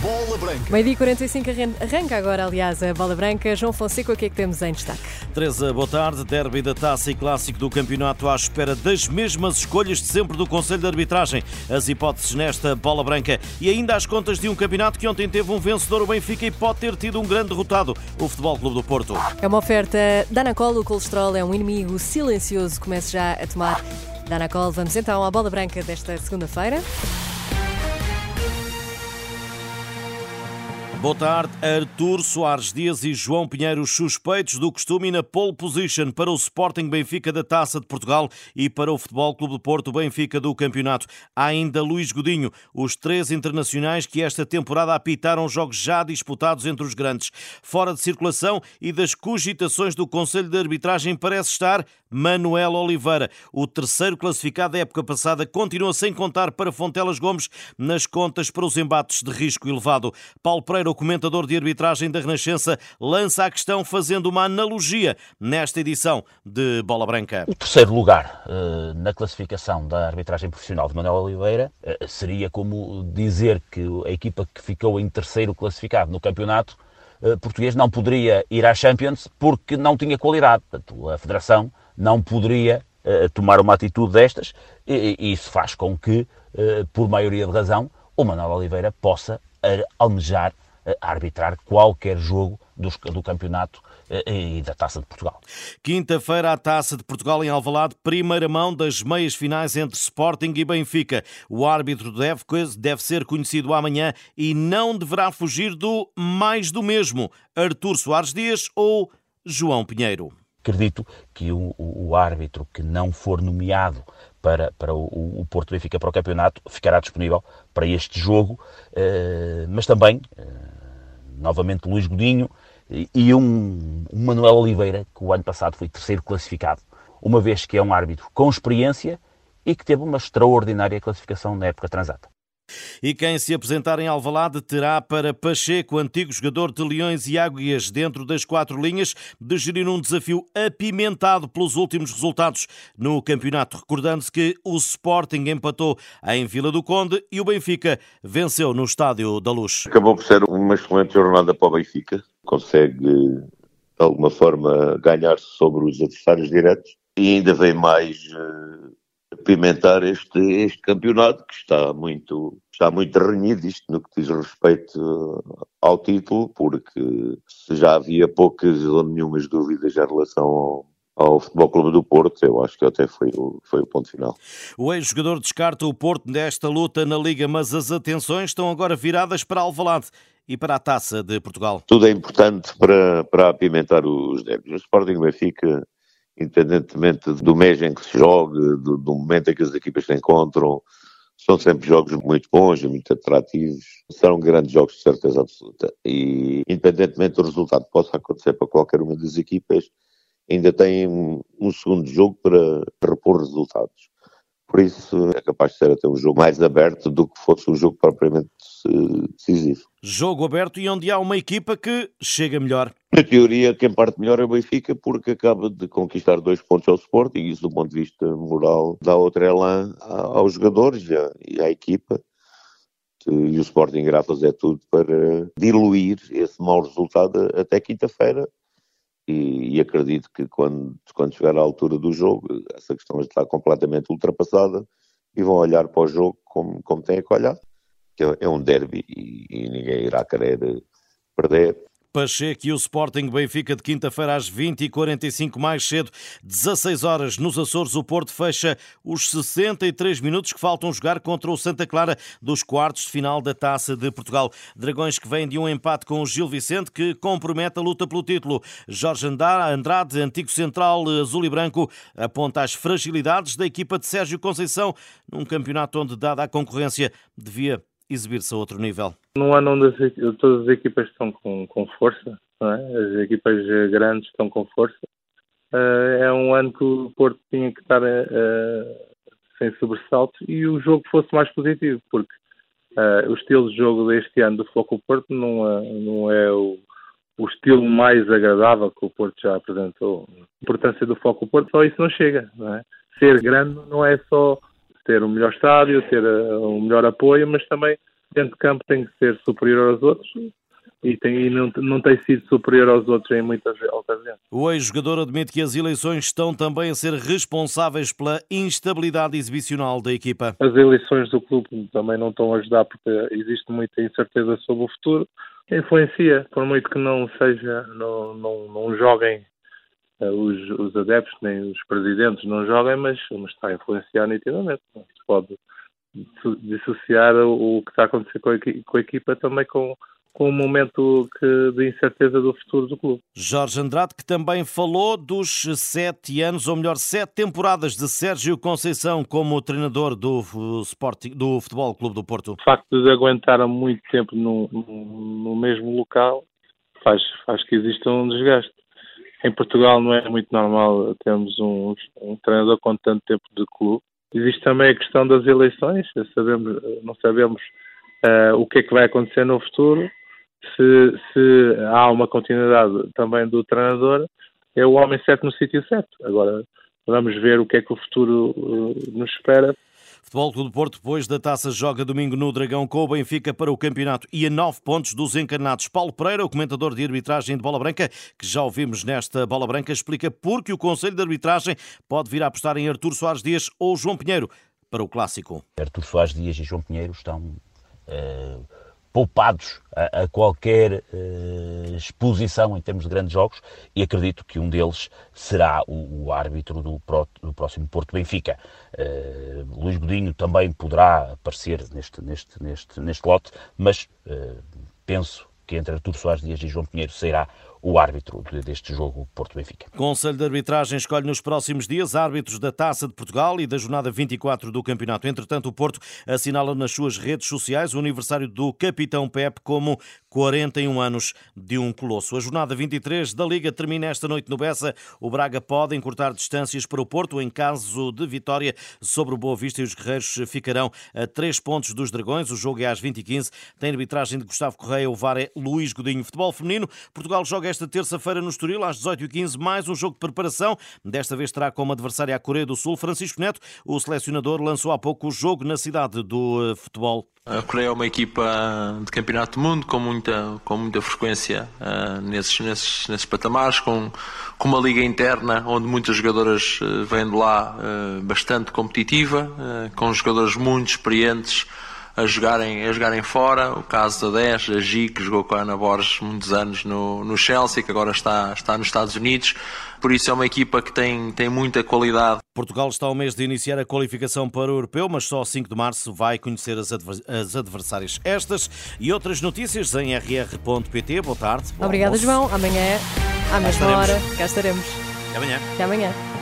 Bola Branca. Meio-dia 45 arranca agora, aliás, a Bola Branca. João Fonseca, o que é que temos em destaque? Teresa, boa tarde. Derby da Taça e Clássico do Campeonato à espera das mesmas escolhas de sempre do Conselho de Arbitragem. As hipóteses nesta Bola Branca e ainda as contas de um campeonato que ontem teve um vencedor, o Benfica, e pode ter tido um grande derrotado, o Futebol Clube do Porto. É uma oferta Danacol, o colesterol é um inimigo silencioso. Comece já a tomar Danacol. Vamos então à Bola Branca desta segunda-feira. Boa tarde. Artur Soares Dias e João Pinheiro, suspeitos do costume na pole position para o Sporting Benfica da Taça de Portugal e para o Futebol Clube de Porto Benfica do campeonato. Há ainda Luís Godinho, os três internacionais que esta temporada apitaram jogos já disputados entre os grandes. Fora de circulação e das cogitações do Conselho de Arbitragem parece estar Manuel Oliveira. O terceiro classificado da época passada continua sem contar para Fontelas Gomes nas contas para os embates de risco elevado. Paulo Pereira o comentador de arbitragem da Renascença, lança a questão fazendo uma analogia nesta edição de Bola Branca. O terceiro lugar uh, na classificação da arbitragem profissional de Manuel Oliveira uh, seria como dizer que a equipa que ficou em terceiro classificado no campeonato uh, português não poderia ir à Champions porque não tinha qualidade. Portanto, a Federação não poderia tomar uma atitude destas e isso faz com que, por maioria de razão, o Manuel Oliveira possa almejar a arbitrar qualquer jogo do, do campeonato eh, e da Taça de Portugal. Quinta-feira, a Taça de Portugal em Alvalade, primeira mão das meias finais entre Sporting e Benfica. O árbitro deve, deve ser conhecido amanhã e não deverá fugir do mais do mesmo, Artur Soares Dias ou João Pinheiro. Acredito que o, o, o árbitro que não for nomeado para, para o, o Porto Benfica para o campeonato ficará disponível para este jogo, eh, mas também eh, novamente Luís Godinho e um, um Manuel Oliveira, que o ano passado foi terceiro classificado, uma vez que é um árbitro com experiência e que teve uma extraordinária classificação na época transata. E quem se apresentar em Alvalade terá para Pacheco, antigo jogador de Leões e Águias, dentro das quatro linhas, de gerir um desafio apimentado pelos últimos resultados no campeonato. Recordando-se que o Sporting empatou em Vila do Conde e o Benfica venceu no Estádio da Luz. Acabou por ser uma excelente jornada para o Benfica. Consegue, de alguma forma, ganhar sobre os adversários diretos e ainda vem mais eh, apimentar este, este campeonato que está muito, está muito renhido, isto no que diz respeito ao título, porque se já havia poucas ou nenhumas dúvidas em relação ao, ao Futebol Clube do Porto, eu acho que até foi o, foi o ponto final. O ex-jogador descarta o Porto nesta luta na Liga, mas as atenções estão agora viradas para Alvalade e para a Taça de Portugal. Tudo é importante para, para apimentar os débitos. O Sporting Benfica independentemente do mês em que se joga, do, do, momento em que as equipas se encontram, são sempre jogos muito bons e muito atrativos. Serão grandes jogos de certeza absoluta. E, independentemente do resultado que possa acontecer para qualquer uma das equipas, ainda tem um, um segundo jogo para repor resultados. Por isso é capaz de ser até um jogo mais aberto do que fosse um jogo propriamente decisivo. Jogo aberto e onde há uma equipa que chega melhor. Na teoria, quem parte melhor é o Benfica, porque acaba de conquistar dois pontos ao Sporting, e isso do ponto de vista moral dá outro elan aos jogadores e à, equipa. E o Sporting irá fazer tudo para diluir esse mau resultado até quinta-feira. E, e, acredito que quando, quando chegar à altura do jogo, essa questão está completamente ultrapassada e vão olhar para o jogo como, como têm que olhar, que é, é um derby e, e ninguém irá querer perder. Pacheco e o Sporting Benfica de quinta-feira às 20h45 mais cedo, 16 horas nos Açores. O Porto fecha os 63 minutos que faltam jogar contra o Santa Clara dos quartos de final da Taça de Portugal. Dragões que vêm de um empate com o Gil Vicente que compromete a luta pelo título. Jorge Andrade, antigo central azul e branco, aponta as fragilidades da equipa de Sérgio Conceição num campeonato onde, dada a concorrência, devia exibir-se a outro nível. Num ano onde as, todas as equipas estão com, com força, é? as equipas grandes estão com força, uh, é um ano que o Porto tinha que estar uh, sem sobressaltos e o jogo fosse mais positivo, porque uh, o estilo de jogo deste ano do Foco Porto não é, não é o, o estilo mais agradável que o Porto já apresentou. A importância do Foco Porto, só isso não chega. Não é? Ser grande não é só ter um melhor estádio, ter uh, um melhor apoio, mas também dentro de campo tem que ser superior aos outros e, tem, e não, não tem sido superior aos outros em muitas ocasiões. O ex-jogador admite que as eleições estão também a ser responsáveis pela instabilidade exibicional da equipa. As eleições do clube também não estão a ajudar porque existe muita incerteza sobre o futuro. Influencia, por muito que não seja, não, não, não joguem os, os, adeptos, nem os presidentes não joguem, mas, mas está a influenciar nitidamente. Se pode dissociar o, o que está a acontecer com a, com a equipa também com com um momento que, de incerteza do futuro do clube. Jorge Andrade, que também falou dos sete anos, ou melhor, sete temporadas de Sérgio Conceição como treinador do, Sporting, do Futebol Clube do Porto. O facto de aguentar muito tempo no, no, no mesmo local faz, faz que exista um desgaste. Em Portugal não é muito normal termos um, um treinador com tanto tempo de clube. Existe também a questão das eleições, sabemos, não sabemos uh, o que é que vai acontecer no futuro se, se há uma continuidade também do treinador, é o homem certo no sítio certo. Agora vamos ver o que é que o futuro uh, nos espera. Futebol Clube do Porto, depois da taça, joga domingo no Dragão com o Benfica para o campeonato e a nove pontos dos encarnados. Paulo Pereira, o comentador de arbitragem de Bola Branca, que já ouvimos nesta Bola Branca, explica porque o Conselho de Arbitragem pode vir a apostar em Artur Soares Dias ou João Pinheiro para o Clássico. Artur Soares Dias e João Pinheiro estão... Uh poupados a, a qualquer uh, exposição em termos de grandes jogos e acredito que um deles será o, o árbitro do, pro, do, próximo Porto Benfica. Uh, Luís Godinho também poderá aparecer neste, neste, neste, neste lote, mas uh, penso que entre Artur Soares Dias e João Pinheiro será o árbitro deste jogo Porto-Benfica. Conselho de Arbitragem escolhe nos próximos dias árbitros da Taça de Portugal e da jornada 24 do campeonato. Entretanto, o Porto assinala nas suas redes sociais o aniversário do capitão Pep como 41 anos de um colosso. A jornada 23 da Liga termina esta noite no Bessa. O Braga pode encurtar distâncias para o Porto em caso de vitória sobre o Boa Vista e os guerreiros ficarão a 3 pontos dos Dragões. O jogo é às 20h15. Tem arbitragem de Gustavo Correia. O VAR é Luís Godinho. Futebol feminino. Portugal joga esta terça-feira no Estoril, às 18h15, mais um jogo de preparação. Desta vez terá como adversário a Coreia do Sul. Francisco Neto, o selecionador, lançou há pouco o jogo na cidade do eh, futebol. A Coreia é uma equipa de campeonato do mundo com muita, com muita frequência uh, nesses, nesses, nesses patamares, com, com uma liga interna onde muitas jogadoras uh, vêm de lá uh, bastante competitiva, com jogadores muito experientes a jogarem, a jogarem fora. O caso da 10, a Gi, que jogou com a Ana Borges muitos anos no, no Chelsea, que agora está, está nos Estados Unidos. Por isso é uma equipa que tem, tem muita qualidade. Portugal está ao mês de iniciar a qualificação para o Europeu, mas só 5 de março vai conhecer as, adver as adversárias. Estas e outras notícias em rr.pt. Boa tarde. Obrigada, João. Amanhã, à mesma hora, cá estaremos. Até amanhã. Até amanhã.